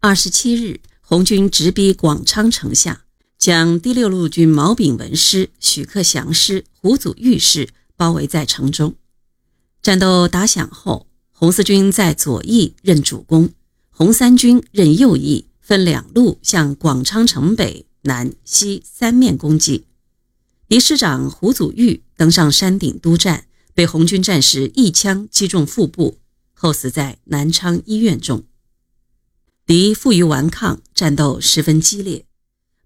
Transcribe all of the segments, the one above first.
二十七日，红军直逼广昌城下，将第六路军毛炳文师、许克祥师、胡祖玉师包围在城中。战斗打响后，红四军在左翼任主攻，红三军任右翼，分两路向广昌城北、南、西三面攻击。敌师长胡祖玉登上山顶督战，被红军战士一枪击中腹部，后死在南昌医院中。敌负隅顽抗，战斗十分激烈。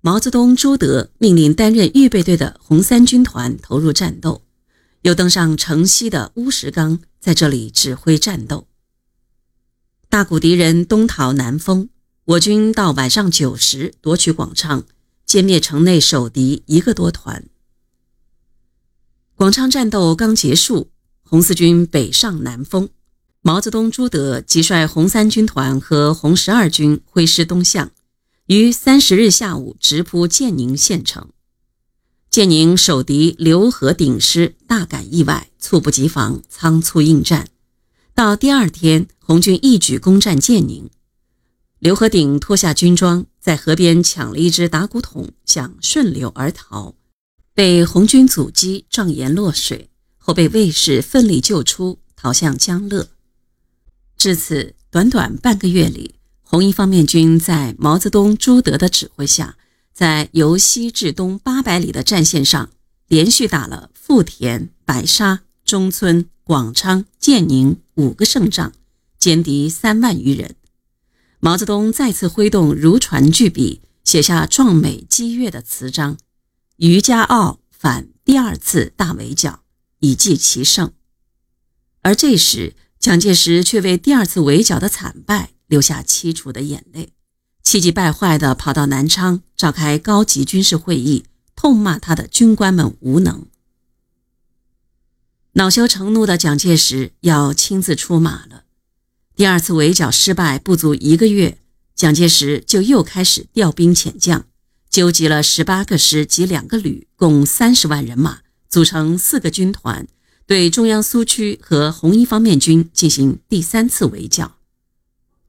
毛泽东、朱德命令担任预备队的红三军团投入战斗，又登上城西的乌石岗，在这里指挥战斗。大股敌人东逃南封，我军到晚上九时夺取广昌，歼灭城内守敌一个多团。广昌战斗刚结束，红四军北上南丰。毛泽东、朱德即率红三军团和红十二军挥师东向，于三十日下午直扑建宁县城。建宁守敌刘和鼎师大感意外，猝不及防，仓促应战。到第二天，红军一举攻占建宁。刘和鼎脱下军装，在河边抢了一只打鼓桶，想顺流而逃，被红军阻击，撞岩落水，后被卫士奋力救出，逃向江乐。至此，短短半个月里，红一方面军在毛泽东、朱德的指挥下，在由西至东八百里的战线上，连续打了富田、白沙、中村、广昌、建宁五个胜仗，歼敌三万余人。毛泽东再次挥动如椽巨笔，写下壮美激越的词章：“余家傲反第二次大围剿，以继其胜。”而这时，蒋介石却为第二次围剿的惨败流下凄楚的眼泪，气急败坏地跑到南昌召开高级军事会议，痛骂他的军官们无能。恼羞成怒的蒋介石要亲自出马了。第二次围剿失败不足一个月，蒋介石就又开始调兵遣将，纠集了十八个师及两个旅，共三十万人马，组成四个军团。对中央苏区和红一方面军进行第三次围剿。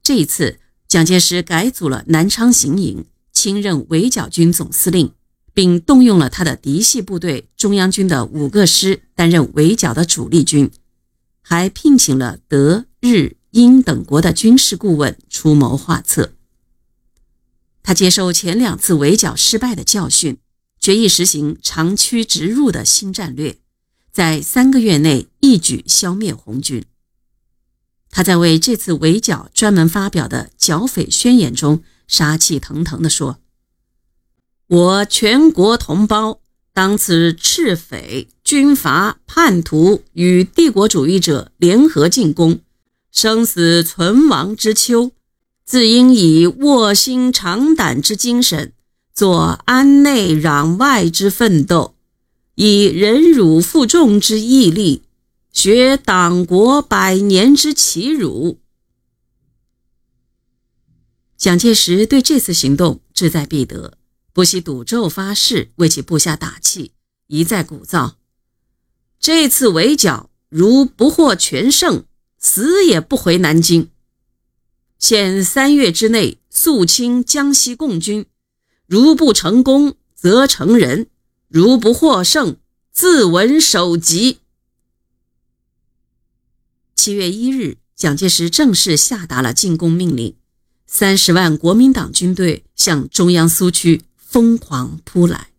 这一次，蒋介石改组了南昌行营，亲任围剿军总司令，并动用了他的嫡系部队中央军的五个师担任围剿的主力军，还聘请了德、日、英等国的军事顾问出谋划策。他接受前两次围剿失败的教训，决意实行长驱直入的新战略。在三个月内一举消灭红军。他在为这次围剿专门发表的剿匪宣言中，杀气腾腾地说：“我全国同胞当此赤匪、军阀、叛徒与帝国主义者联合进攻，生死存亡之秋，自应以卧薪尝胆之精神，做安内攘外之奋斗。”以忍辱负重之毅力，学党国百年之奇辱。蒋介石对这次行动志在必得，不惜赌咒发誓，为其部下打气，一再鼓噪：这次围剿如不获全胜，死也不回南京。限三月之内肃清江西共军，如不成功，则成仁。如不获胜，自刎首级。七月一日，蒋介石正式下达了进攻命令，三十万国民党军队向中央苏区疯狂扑来。